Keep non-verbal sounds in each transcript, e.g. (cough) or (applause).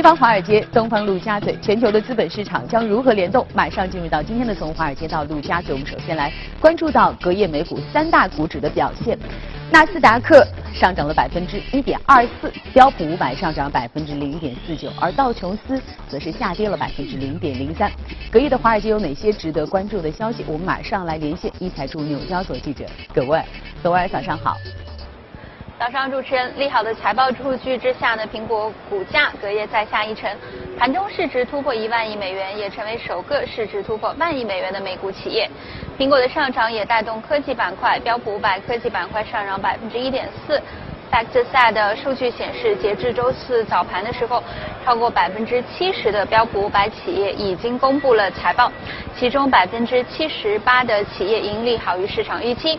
西方华尔街，东方陆家嘴，全球的资本市场将如何联动？马上进入到今天的从华尔街到陆家嘴，我们首先来关注到隔夜美股三大股指的表现。纳斯达克上涨了百分之一点二四，标普五百上涨百分之零点四九，而道琼斯则是下跌了百分之零点零三。隔夜的华尔街有哪些值得关注的消息？我们马上来连线一财驻纽交所记者葛威尔，葛威尔早上好。早上，主持人利好的财报数据之下呢，苹果股价隔夜再下一城，盘中市值突破一万亿美元，也成为首个市值突破万亿美元的美股企业。苹果的上涨也带动科技板块，标普五百科技板块上涨百分之一点四。FactSet 的数据显示，截至周四早盘的时候，超过百分之七十的标普五百企业已经公布了财报，其中百分之七十八的企业盈利好于市场预期。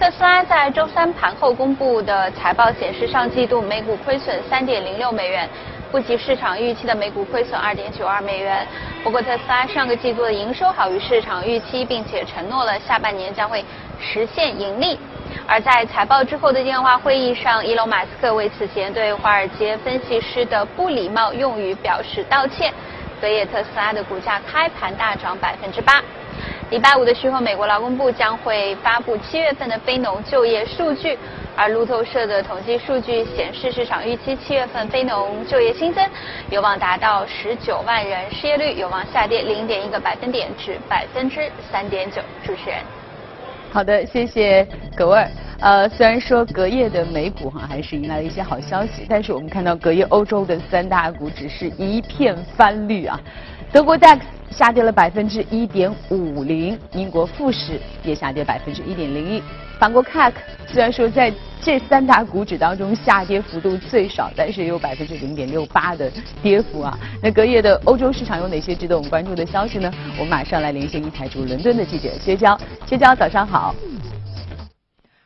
特斯拉在周三盘后公布的财报显示，上季度每股亏损三点零六美元，不及市场预期的每股亏损二点九二美元。不过，特斯拉上个季度的营收好于市场预期，并且承诺了下半年将会实现盈利。而在财报之后的电话会议上，伊隆马斯克为此前对华尔街分析师的不礼貌用语表示道歉。隔夜，特斯拉的股价开盘大涨百分之八。礼拜五的时候，美国劳工部将会发布七月份的非农就业数据，而路透社的统计数据显示，市场预期七月份非农就业新增有望达到十九万人，失业率有望下跌零点一个百分点至百分之三点九。主持人，好的，谢谢葛威尔。呃，虽然说隔夜的美股哈还是迎来了一些好消息，但是我们看到隔夜欧洲的三大股只是一片翻绿啊。德国 DAX 下跌了百分之一点五零，英国富时也下跌百分之一点零一。法国 CAC 虽然说在这三大股指当中下跌幅度最少，但是也有百分之零点六八的跌幅啊。那隔夜的欧洲市场有哪些值得我们关注的消息呢？我们马上来连线一台驻伦敦的记者薛娇，薛娇早上好。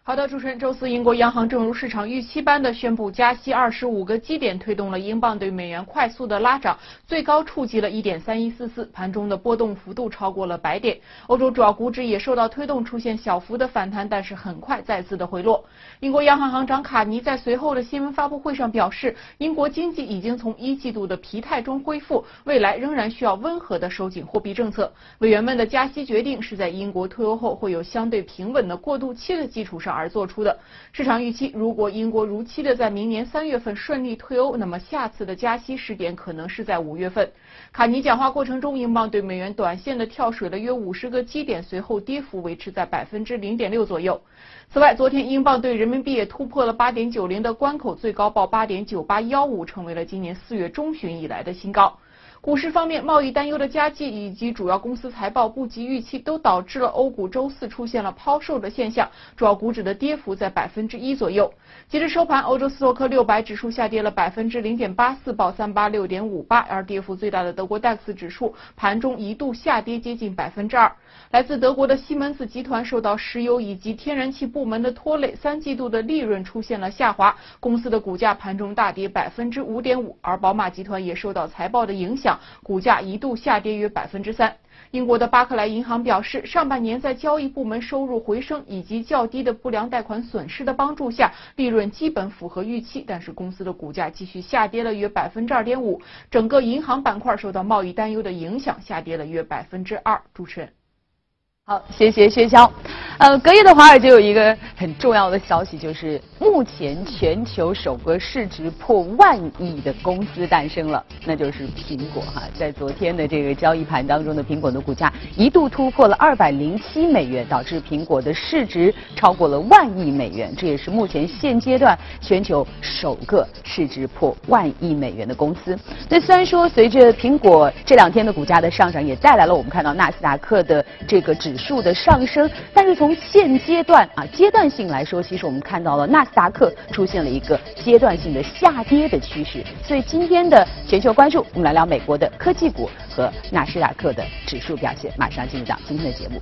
好的，主持人，周四英国央行正如市场预期般的宣布加息二十五个基点，推动了英镑对美元快速的拉涨，最高触及了一点三一四四，盘中的波动幅度超过了百点。欧洲主要股指也受到推动，出现小幅的反弹，但是很快再次的回落。英国央行行长卡尼在随后的新闻发布会上表示，英国经济已经从一季度的疲态中恢复，未来仍然需要温和的收紧货币政策。委员们的加息决定是在英国退欧后会有相对平稳的过渡期的基础上。而做出的市场预期，如果英国如期的在明年三月份顺利退欧，那么下次的加息时点可能是在五月份。卡尼讲话过程中，英镑对美元短线的跳水了约五十个基点，随后跌幅维持在百分之零点六左右。此外，昨天英镑对人民币也突破了八点九零的关口，最高报八点九八幺五，成为了今年四月中旬以来的新高。股市方面，贸易担忧的加剧以及主要公司财报不及预期，都导致了欧股周四出现了抛售的现象，主要股指的跌幅在百分之一左右。截至收盘，欧洲斯托克六百指数下跌了百分之零点八四，报三八六点五八，而跌幅最大的德国 DAX 指数盘中一度下跌接近百分之二。来自德国的西门子集团受到石油以及天然气部门的拖累，三季度的利润出现了下滑，公司的股价盘中大跌百分之五点五，而宝马集团也受到财报的影响。股价一度下跌约百分之三。英国的巴克莱银行表示，上半年在交易部门收入回升以及较低的不良贷款损失的帮助下，利润基本符合预期。但是公司的股价继续下跌了约百分之二点五，整个银行板块受到贸易担忧的影响，下跌了约百分之二。主持人。好，谢谢薛娇。呃，隔夜的华尔街有一个很重要的消息，就是目前全球首个市值破万亿的公司诞生了，那就是苹果哈。在昨天的这个交易盘当中的苹果的股价一度突破了二百零七美元，导致苹果的市值超过了万亿美元，这也是目前现阶段全球首个市值破万亿美元的公司。那虽然说随着苹果这两天的股价的上涨，也带来了我们看到纳斯达克的这个指。指数的上升，但是从现阶段啊阶段性来说，其实我们看到了纳斯达克出现了一个阶段性的下跌的趋势。所以今天的全球关注，我们来聊美国的科技股和纳斯达克的指数表现。马上进入到今天的节目。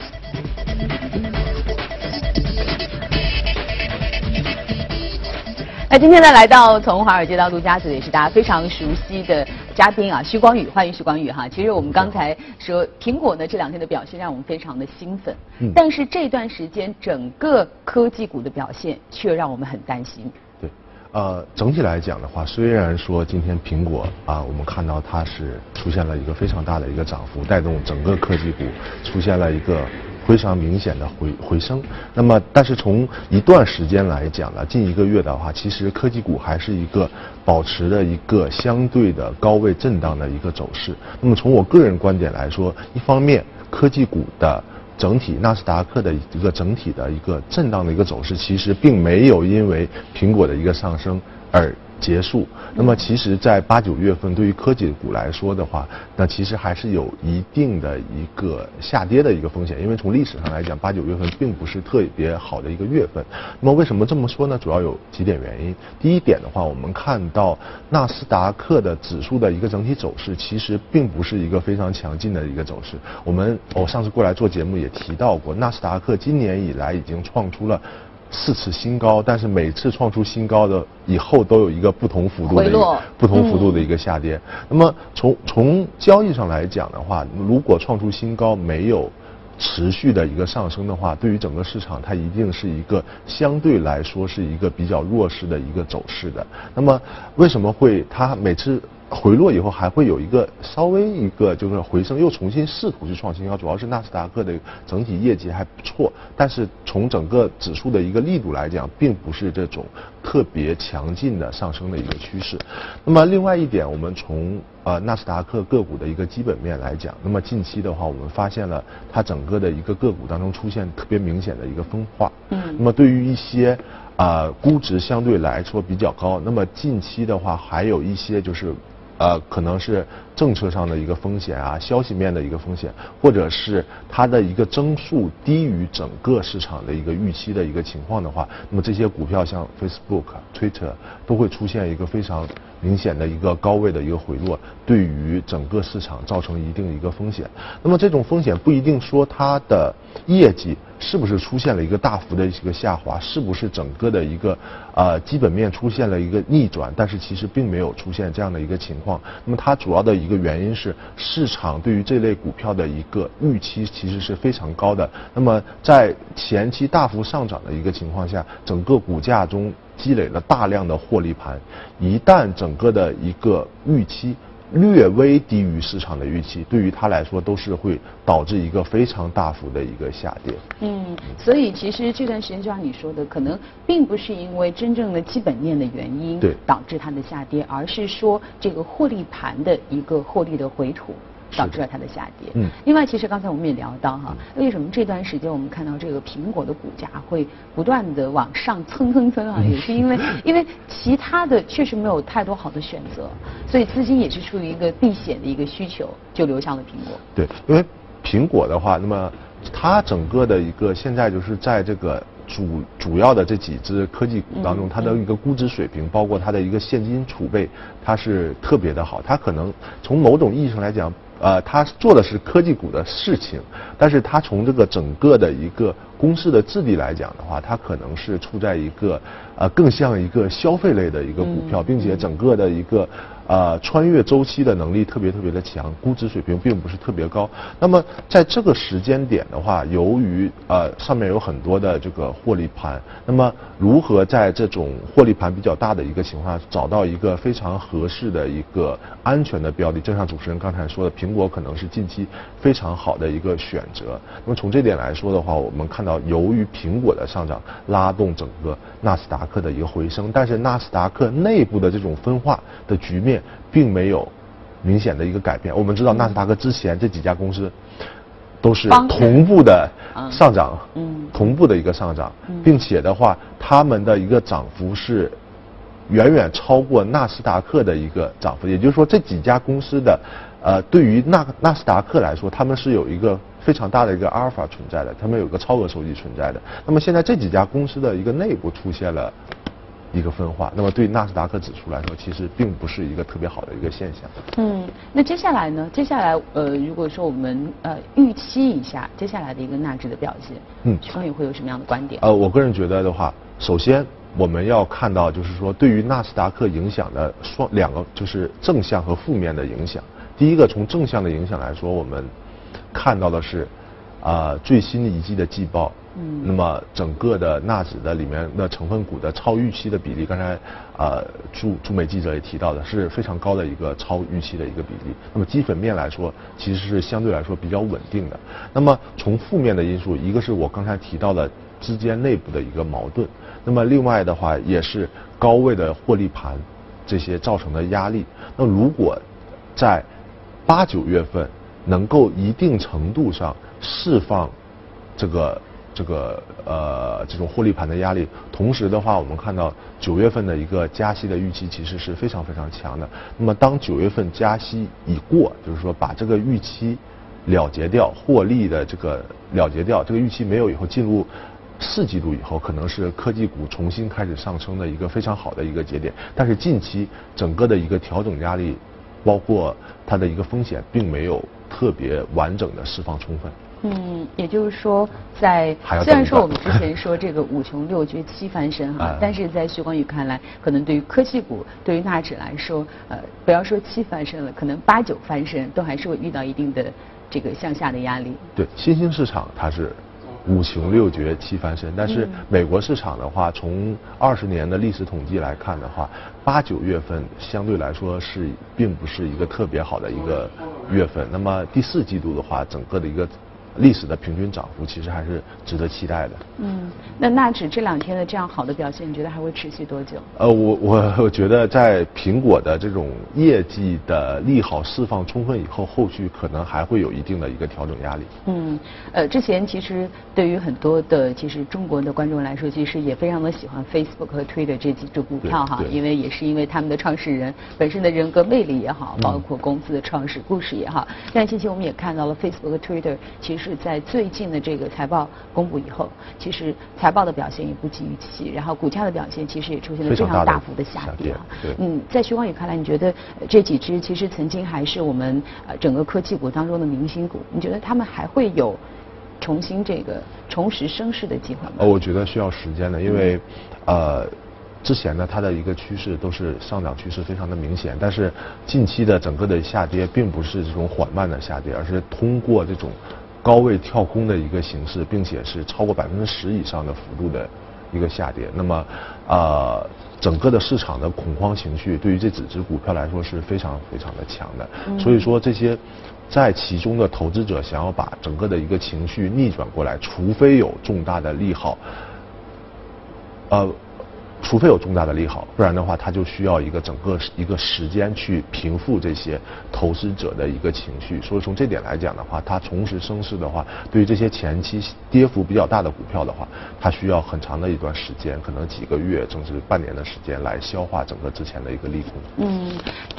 那今天呢，来到从华尔街到陆家嘴，也是大家非常熟悉的嘉宾啊，徐光宇，欢迎徐光宇哈。其实我们刚才说苹果呢这两天的表现让我们非常的兴奋，但是这段时间整个科技股的表现却让我们很担心。对，呃，整体来讲的话，虽然说今天苹果啊，我们看到它是出现了一个非常大的一个涨幅，带动整个科技股出现了一个非常明显的回回升。那么，但是从一段时间来讲呢，近一个月的话，其实科技股还是一个保持的一个相对的高位震荡的一个走势。那么，从我个人观点来说，一方面科技股的。整体纳斯达克的一个整体的一个震荡的一个走势，其实并没有因为苹果的一个上升而。结束。那么，其实，在八九月份，对于科技股来说的话，那其实还是有一定的一个下跌的一个风险。因为从历史上来讲，八九月份并不是特别好的一个月份。那么，为什么这么说呢？主要有几点原因。第一点的话，我们看到纳斯达克的指数的一个整体走势，其实并不是一个非常强劲的一个走势。我们我上次过来做节目也提到过，纳斯达克今年以来已经创出了。四次新高，但是每次创出新高的以后都有一个不同幅度的不同幅度的一个下跌。那么从从交易上来讲的话，如果创出新高没有持续的一个上升的话，对于整个市场它一定是一个相对来说是一个比较弱势的一个走势的。那么为什么会它每次？回落以后还会有一个稍微一个就是回升，又重新试图去创新高，主要是纳斯达克的整体业绩还不错，但是从整个指数的一个力度来讲，并不是这种特别强劲的上升的一个趋势。那么另外一点，我们从呃纳斯达克个股的一个基本面来讲，那么近期的话，我们发现了它整个的一个个股当中出现特别明显的一个分化。嗯。那么对于一些啊估值相对来说比较高，那么近期的话还有一些就是。呃，可能是政策上的一个风险啊，消息面的一个风险，或者是它的一个增速低于整个市场的一个预期的一个情况的话，那么这些股票像 Facebook、Twitter 都会出现一个非常明显的一个高位的一个回落，对于整个市场造成一定一个风险。那么这种风险不一定说它的业绩。是不是出现了一个大幅的一个下滑？是不是整个的一个呃基本面出现了一个逆转？但是其实并没有出现这样的一个情况。那么它主要的一个原因是市场对于这类股票的一个预期其实是非常高的。那么在前期大幅上涨的一个情况下，整个股价中积累了大量的获利盘，一旦整个的一个预期。略微低于市场的预期，对于它来说都是会导致一个非常大幅的一个下跌。嗯，所以其实这段时间就像你说的，可能并不是因为真正的基本面的原因导致它的下跌，而是说这个获利盘的一个获利的回吐。导致了它的下跌。嗯。另外，其实刚才我们也聊到哈，为什么这段时间我们看到这个苹果的股价会不断的往上蹭蹭蹭啊？也是因为 (laughs) 因为其他的确实没有太多好的选择，所以资金也是出于一个避险的一个需求，就流向了苹果。对，因为苹果的话，那么它整个的一个现在就是在这个主主要的这几只科技股当中，它的一个估值水平，包括它的一个现金储备，它是特别的好。它可能从某种意义上来讲。呃，他做的是科技股的事情，但是他从这个整个的一个公司的质地来讲的话，它可能是处在一个呃更像一个消费类的一个股票，并且整个的一个。呃，穿越周期的能力特别特别的强，估值水平并不是特别高。那么在这个时间点的话，由于呃上面有很多的这个获利盘，那么如何在这种获利盘比较大的一个情况下，找到一个非常合适的一个安全的标的？就像主持人刚才说的，苹果可能是近期非常好的一个选择。那么从这点来说的话，我们看到由于苹果的上涨拉动整个纳斯达克的一个回升，但是纳斯达克内部的这种分化的局面。并没有明显的一个改变。我们知道纳斯达克之前这几家公司都是同步的上涨，嗯同步的一个上涨，并且的话，他们的一个涨幅是远远超过纳斯达克的一个涨幅。也就是说，这几家公司的呃，对于纳纳斯达克来说，他们是有一个非常大的一个阿尔法存在的，他们有个超额收益存在的。那么现在这几家公司的一个内部出现了。一个分化，那么对纳斯达克指数来说，其实并不是一个特别好的一个现象。嗯，那接下来呢？接下来，呃，如果说我们呃预期一下接下来的一个纳指的表现，嗯，徐峰宇会有什么样的观点？呃，我个人觉得的话，首先我们要看到，就是说对于纳斯达克影响的双两个，就是正向和负面的影响。第一个，从正向的影响来说，我们看到的是，啊，最新的一季的季报嗯，那么整个的纳指的里面的成分股的超预期的比例，刚才呃驻驻美记者也提到的是非常高的一个超预期的一个比例。那么基本面来说，其实是相对来说比较稳定的。那么从负面的因素，一个是我刚才提到的之间内部的一个矛盾，那么另外的话也是高位的获利盘这些造成的压力。那如果在八九月份能够一定程度上释放这个。这个呃，这种获利盘的压力，同时的话，我们看到九月份的一个加息的预期其实是非常非常强的。那么，当九月份加息已过，就是说把这个预期了结掉，获利的这个了结掉，这个预期没有以后，进入四季度以后，可能是科技股重新开始上升的一个非常好的一个节点。但是近期整个的一个调整压力，包括它的一个风险，并没有特别完整的释放充分。嗯，也就是说，在虽然说我们之前说这个五穷六绝七翻身哈，(laughs) 但是在徐光宇看来，可能对于科技股，对于纳指来说，呃，不要说七翻身了，可能八九翻身都还是会遇到一定的这个向下的压力。对，新兴市场它是五穷六绝七翻身，但是美国市场的话，从二十年的历史统计来看的话，八九月份相对来说是并不是一个特别好的一个月份。那么第四季度的话，整个的一个。历史的平均涨幅其实还是值得期待的。嗯，那纳指这两天的这样好的表现，你觉得还会持续多久？呃，我我 (laughs) 我觉得在苹果的这种业绩的利好释放充分以后，后续可能还会有一定的一个调整压力。嗯，呃，之前其实对于很多的其实中国的观众来说，其实也非常的喜欢 Facebook 和 Twitter 这几只股票哈，因为也是因为他们的创始人本身的人格魅力也好，包括公司的创始故事也好。但近期我们也看到了 Facebook 和 Twitter 其实。是在最近的这个财报公布以后，其实财报的表现也不及预期，然后股价的表现其实也出现了非常大幅的下跌。嗯，在徐光宇看来，你觉得这几只其实曾经还是我们呃整个科技股当中的明星股，你觉得他们还会有重新这个重拾升势的机会吗？呃，我觉得需要时间的，因为呃。之前呢，它的一个趋势都是上涨趋势非常的明显，但是近期的整个的下跌并不是这种缓慢的下跌，而是通过这种高位跳空的一个形式，并且是超过百分之十以上的幅度的一个下跌。那么，呃，整个的市场的恐慌情绪对于这几只股票来说是非常非常的强的。所以说，这些在其中的投资者想要把整个的一个情绪逆转过来，除非有重大的利好，呃。除非有重大的利好，不然的话，它就需要一个整个一个时间去平复这些投资者的一个情绪。所以从这点来讲的话，它重拾升势的话，对于这些前期跌幅比较大的股票的话，它需要很长的一段时间，可能几个月甚至半年的时间来消化整个之前的一个利空。嗯，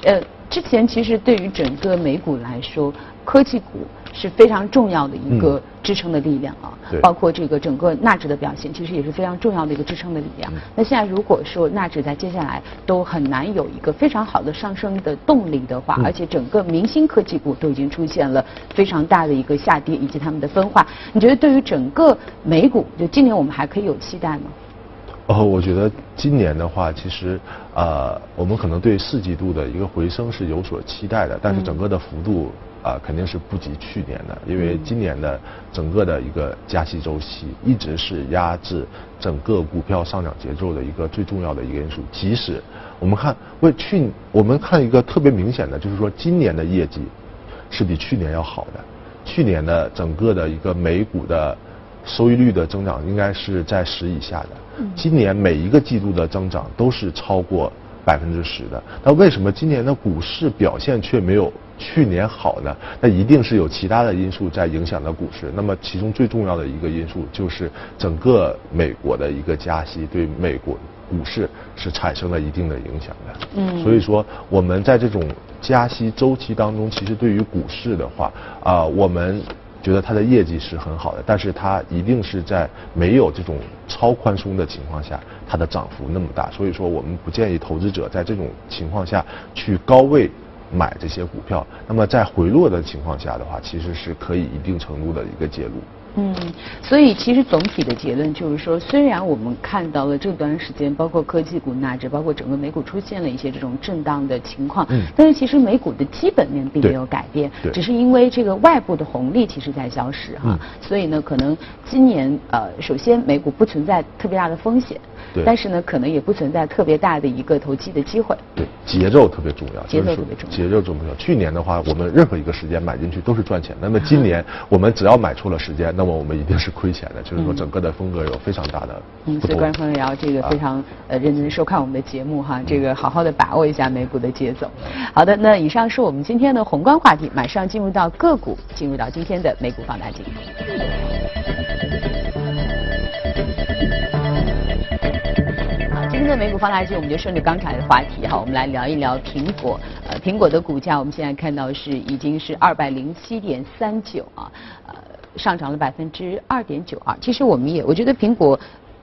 呃，之前其实对于整个美股来说，科技股。是非常重要的一个支撑的力量啊，包括这个整个纳指的表现，其实也是非常重要的一个支撑的力量。那现在如果说纳指在接下来都很难有一个非常好的上升的动力的话，而且整个明星科技股都已经出现了非常大的一个下跌以及他们的分化，你觉得对于整个美股，就今年我们还可以有期待吗？哦，我觉得今年的话，其实呃，我们可能对四季度的一个回升是有所期待的，但是整个的幅度。啊，肯定是不及去年的，因为今年的整个的一个加息周期一直是压制整个股票上涨节奏的一个最重要的一个因素。即使我们看为去，我们看一个特别明显的，就是说今年的业绩是比去年要好的。去年的整个的一个美股的收益率的增长应该是在十以下的，今年每一个季度的增长都是超过百分之十的。那为什么今年的股市表现却没有？去年好呢，那一定是有其他的因素在影响的股市。那么其中最重要的一个因素就是整个美国的一个加息对美国股市是产生了一定的影响的。嗯，所以说我们在这种加息周期当中，其实对于股市的话啊，我们觉得它的业绩是很好的，但是它一定是在没有这种超宽松的情况下，它的涨幅那么大。所以说我们不建议投资者在这种情况下去高位。买这些股票，那么在回落的情况下的话，其实是可以一定程度的一个介入。嗯，所以其实总体的结论就是说，虽然我们看到了这段时间，包括科技股纳指，包括整个美股出现了一些这种震荡的情况，嗯，但是其实美股的基本面并没有改变，对，只是因为这个外部的红利其实在消失哈，所以呢，可能今年呃，首先美股不存在特别大的风险。但是呢，可能也不存在特别大的一个投机的机会。对，节奏特别重要，节奏特别重要。节奏重要。去年的话，我们任何一个时间买进去都是赚钱。那么今年我们只要买错了时间，那么我们一定是亏钱的。就是说，整个的风格有非常大的嗯，所以观众朋友也要这个非常呃认真收看我们的节目哈，这个好好的把握一下美股的节奏。好的，那以上是我们今天的宏观话题，马上进入到个股，进入到今天的美股放大镜。今天的美股放大镜，我们就顺着刚才的话题哈，我们来聊一聊苹果。呃，苹果的股价我们现在看到是已经是二百零七点三九啊，呃，上涨了百分之二点九二。其实我们也，我觉得苹果，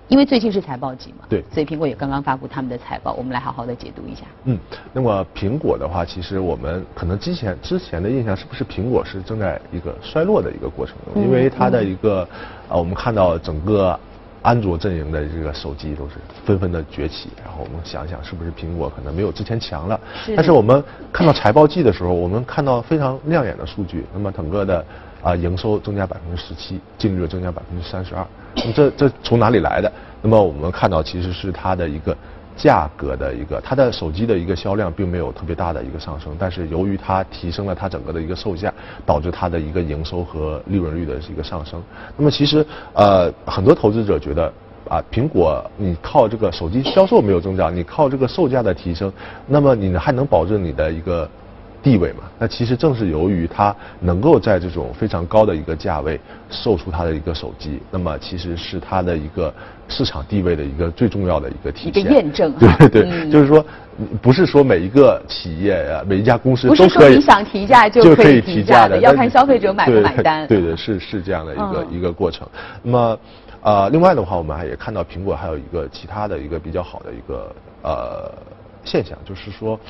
因为最近是财报季嘛，对，所以苹果也刚刚发布他们的财报，我们来好好的解读一下。嗯，那么苹果的话，其实我们可能之前之前的印象是不是苹果是正在一个衰落的一个过程中？因为它的一个啊，我们看到整个。安卓阵营的这个手机都是纷纷的崛起，然后我们想想是不是苹果可能没有之前强了？但是我们看到财报季的时候，我们看到非常亮眼的数据。那么整个的啊营收增加百分之十七，净利润增加百分之三十二。那这这从哪里来的？那么我们看到其实是它的一个。价格的一个，它的手机的一个销量并没有特别大的一个上升，但是由于它提升了它整个的一个售价，导致它的一个营收和利润率的一个上升。那么其实呃很多投资者觉得啊苹果你靠这个手机销售没有增长，你靠这个售价的提升，那么你还能保证你的一个？地位嘛，那其实正是由于它能够在这种非常高的一个价位售出它的一个手机，那么其实是它的一个市场地位的一个最重要的一个体现。一个验证。对对，就是说，不是说每一个企业呀，每一家公司都可以。提价就可以提价的，要看消费者买不买单。对对，是是这样的一个一个过程。那么，呃，另外的话，我们还也看到苹果还有一个其他的一个比较好的一个呃现象，就是说。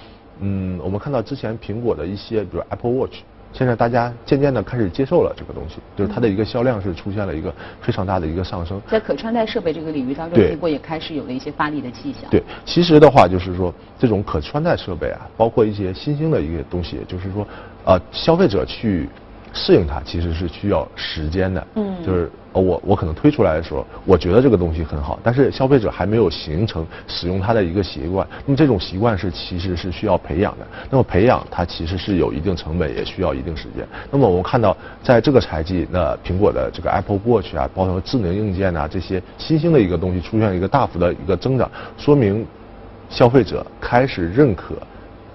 嗯，我们看到之前苹果的一些，比如 Apple Watch，现在大家渐渐的开始接受了这个东西，就是它的一个销量是出现了一个非常大的一个上升。在可穿戴设备这个领域当中，苹果也开始有了一些发力的迹象。对，其实的话就是说，这种可穿戴设备啊，包括一些新兴的一个东西，就是说，呃，消费者去。适应它其实是需要时间的，嗯，就是我我可能推出来的时候，我觉得这个东西很好，但是消费者还没有形成使用它的一个习惯，那么这种习惯是其实是需要培养的，那么培养它其实是有一定成本，也需要一定时间。那么我们看到在这个财季，那苹果的这个 Apple Watch 啊，包括智能硬件啊这些新兴的一个东西出现了一个大幅的一个增长，说明消费者开始认可。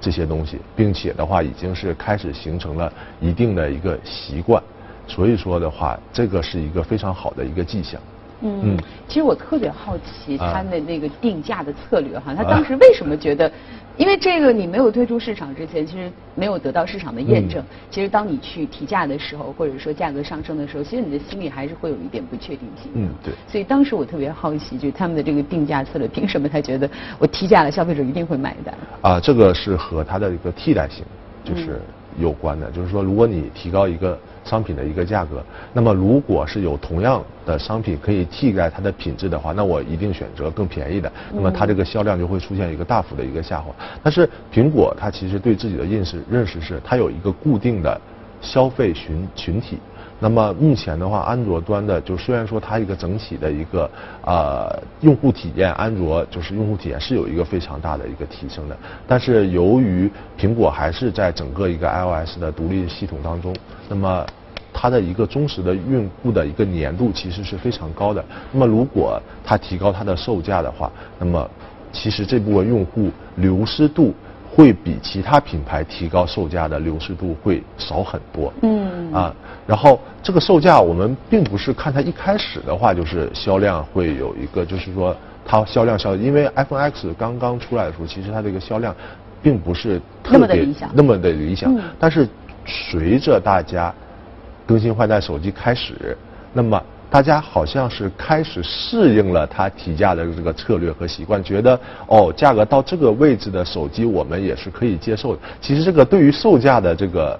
这些东西，并且的话，已经是开始形成了一定的一个习惯，所以说的话，这个是一个非常好的一个迹象。嗯，其实我特别好奇他的那个定价的策略哈，他当时为什么觉得？因为这个你没有推出市场之前，其实没有得到市场的验证。其实当你去提价的时候，或者说价格上升的时候，其实你的心里还是会有一点不确定性。嗯，对。所以当时我特别好奇，就是他们的这个定价策略，凭什么他觉得我提价了，消费者一定会买单？啊，这个是和它的一个替代性，就是有关的。就是说，如果你提高一个。商品的一个价格，那么如果是有同样的商品可以替代它的品质的话，那我一定选择更便宜的，那么它这个销量就会出现一个大幅的一个下滑。但是苹果它其实对自己的认识认识是，它有一个固定的消费群群体。那么目前的话，安卓端的就虽然说它一个整体的一个呃用户体验，安卓就是用户体验是有一个非常大的一个提升的，但是由于苹果还是在整个一个 iOS 的独立系统当中，那么它的一个忠实的用户的一个粘度其实是非常高的。那么如果它提高它的售价的话，那么其实这部分用户流失度。会比其他品牌提高售价的流失度会少很多。嗯啊，然后这个售价我们并不是看它一开始的话就是销量会有一个，就是说它销量销，因为 iPhone X 刚刚出来的时候，其实它这个销量并不是特别那么的理想。但是随着大家更新换代手机开始，那么。大家好像是开始适应了它提价的这个策略和习惯，觉得哦，价格到这个位置的手机我们也是可以接受的。其实这个对于售价的这个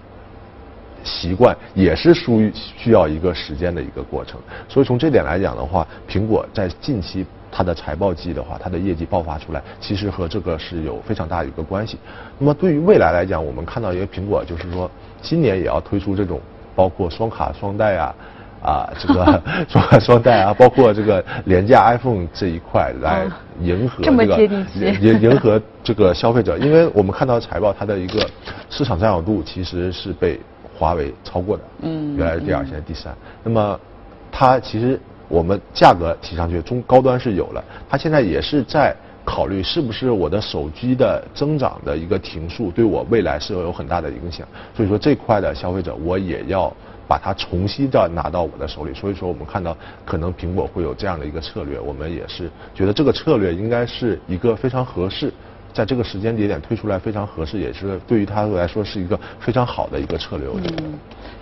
习惯也是属于需要一个时间的一个过程。所以从这点来讲的话，苹果在近期它的财报季的话，它的业绩爆发出来，其实和这个是有非常大的一个关系。那么对于未来来讲，我们看到一个苹果，就是说今年也要推出这种包括双卡双待啊。啊，这个 (laughs) 双双待啊，包括这个廉价 iPhone 这一块来迎合这个迎迎合这个消费者，因为我们看到财报，它的一个市场占有度其实是被华为超过的，嗯，原来是第二，现在第三。那么它其实我们价格提上去，中高端是有了，它现在也是在考虑是不是我的手机的增长的一个停数对我未来是有很大的影响，所以说这块的消费者我也要。把它重新的拿到我的手里，所以说我们看到可能苹果会有这样的一个策略，我们也是觉得这个策略应该是一个非常合适，在这个时间节点推出来非常合适，也是对于他来说是一个非常好的一个策略。我觉得。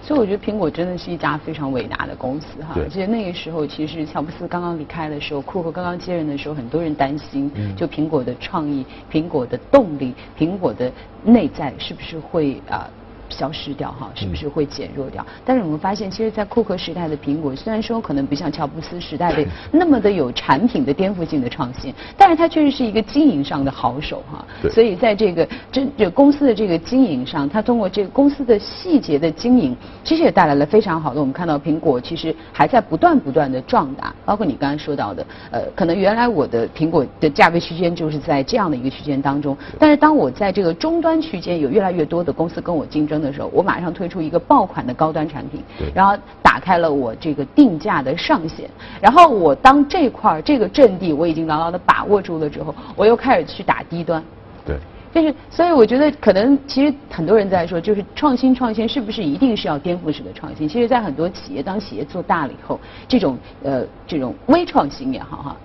所以我觉得苹果真的是一家非常伟大的公司哈。记得那个时候，其实乔布斯刚刚离开的时候，库克刚刚接任的时候，很多人担心，就苹果的创意、苹果的动力、苹果的内在是不是会啊？消失掉哈，是不是会减弱掉？但是我们发现，其实，在库克时代的苹果，虽然说可能不像乔布斯时代的那么的有产品的颠覆性的创新，但是它确实是一个经营上的好手哈。所以在这个真这公司的这个经营上，它通过这个公司的细节的经营，其实也带来了非常好的。我们看到苹果其实还在不断不断的壮大，包括你刚才说到的，呃，可能原来我的苹果的价位区间就是在这样的一个区间当中，但是当我在这个终端区间有越来越多的公司跟我竞争。的时候，我马上推出一个爆款的高端产品，然后打开了我这个定价的上限。然后我当这块这个阵地我已经牢牢的把握住了之后，我又开始去打低端。对，就是所以我觉得可能其实很多人在说，就是创新创新是不是一定是要颠覆式的创新？其实，在很多企业当企业做大了以后，这种呃这种微创新也好哈，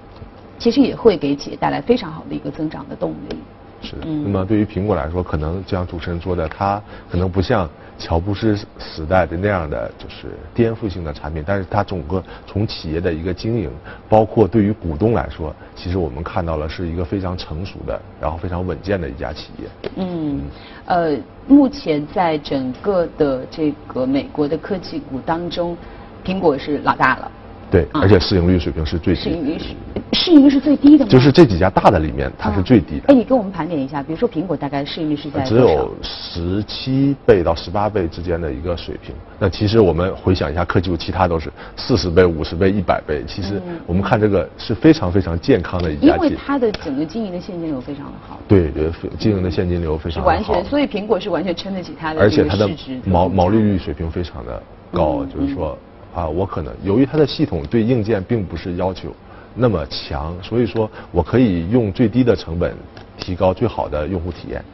其实也会给企业带来非常好的一个增长的动力。是，那么对于苹果来说，可能就像主持人说的，它可能不像乔布斯时代的那样的就是颠覆性的产品，但是它整个从企业的一个经营，包括对于股东来说，其实我们看到了是一个非常成熟的，然后非常稳健的一家企业。嗯，呃，目前在整个的这个美国的科技股当中，苹果是老大了。对，而且市盈率水平是最低。市盈率是市盈率是最低的吗？就是这几家大的里面，它是最低的。哎，你给我们盘点一下，比如说苹果大概市盈率是在只有十七倍到十八倍之间的一个水平。那其实我们回想一下科技股，其他都是四十倍、五十倍、一百倍。其实我们看这个是非常非常健康的一家因为它的整个经营的现金流非常的好。对对，经营的现金流非常好。完全，所以苹果是完全撑得起它的。而且它的毛毛利率水平非常的高，就是说。啊，我可能由于它的系统对硬件并不是要求那么强，所以说我可以用最低的成本提高最好的用户体验。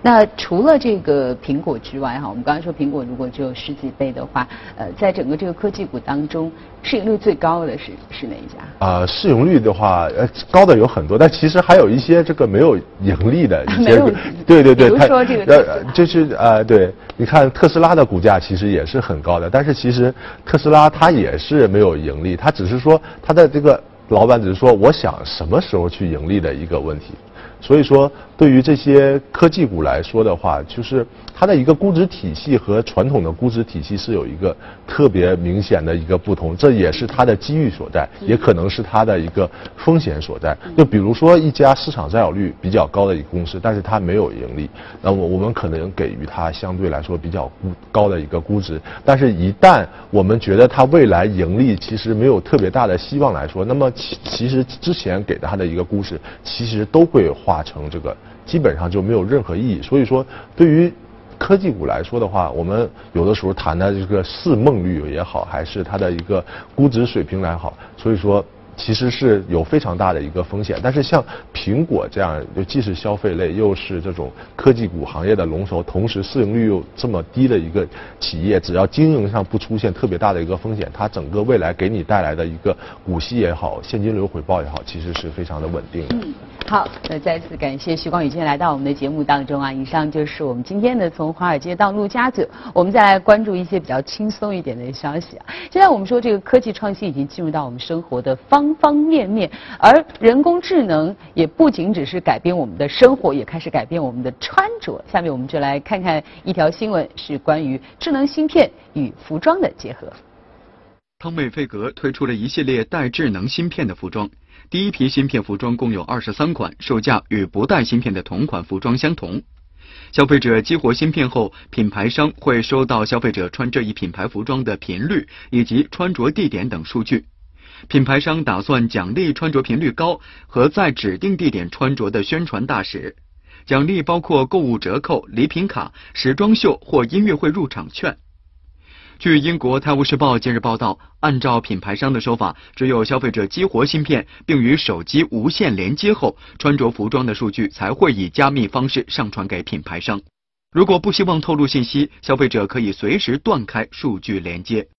那除了这个苹果之外，哈，我们刚才说苹果如果只有十几倍的话，呃，在整个这个科技股当中，市盈率最高的是是哪一家？啊，市盈率的话，呃，高的有很多，但其实还有一些这个没有盈利的一些，(laughs) 对对对，比如说这个，呃，就是呃，对，你看特斯拉的股价其实也是很高的，但是其实特斯拉它也是没有盈利，它只是说它的这个老板只是说我想什么时候去盈利的一个问题。所以说，对于这些科技股来说的话，就是它的一个估值体系和传统的估值体系是有一个特别明显的一个不同，这也是它的机遇所在，也可能是它的一个风险所在。就比如说一家市场占有率比较高的一个公司，但是它没有盈利，那么我们可能给予它相对来说比较估高的一个估值。但是，一旦我们觉得它未来盈利其实没有特别大的希望来说，那么其其实之前给它的一个估值，其实都会。化成这个基本上就没有任何意义，所以说对于科技股来说的话，我们有的时候谈的这个市梦率也好，还是它的一个估值水平来好，所以说。其实是有非常大的一个风险，但是像苹果这样，就既是消费类，又是这种科技股行业的龙头，同时市盈率又这么低的一个企业，只要经营上不出现特别大的一个风险，它整个未来给你带来的一个股息也好，现金流回报也好，其实是非常的稳定的。嗯，好，那再次感谢徐光宇今天来到我们的节目当中啊。以上就是我们今天的从华尔街到陆家嘴，我们再来关注一些比较轻松一点的消息啊。现在我们说这个科技创新已经进入到我们生活的方。方方面面。而人工智能也不仅只是改变我们的生活，也开始改变我们的穿着。下面我们就来看看一条新闻，是关于智能芯片与服装的结合。汤美费格推出了一系列带智能芯片的服装。第一批芯片服装共有二十三款，售价与不带芯片的同款服装相同。消费者激活芯片后，品牌商会收到消费者穿这一品牌服装的频率以及穿着地点等数据。品牌商打算奖励穿着频率高和在指定地点穿着的宣传大使，奖励包括购物折扣、礼品卡、时装秀或音乐会入场券。据英国《泰晤士报》近日报道，按照品牌商的说法，只有消费者激活芯片并与手机无线连接后，穿着服装的数据才会以加密方式上传给品牌商。如果不希望透露信息，消费者可以随时断开数据连接。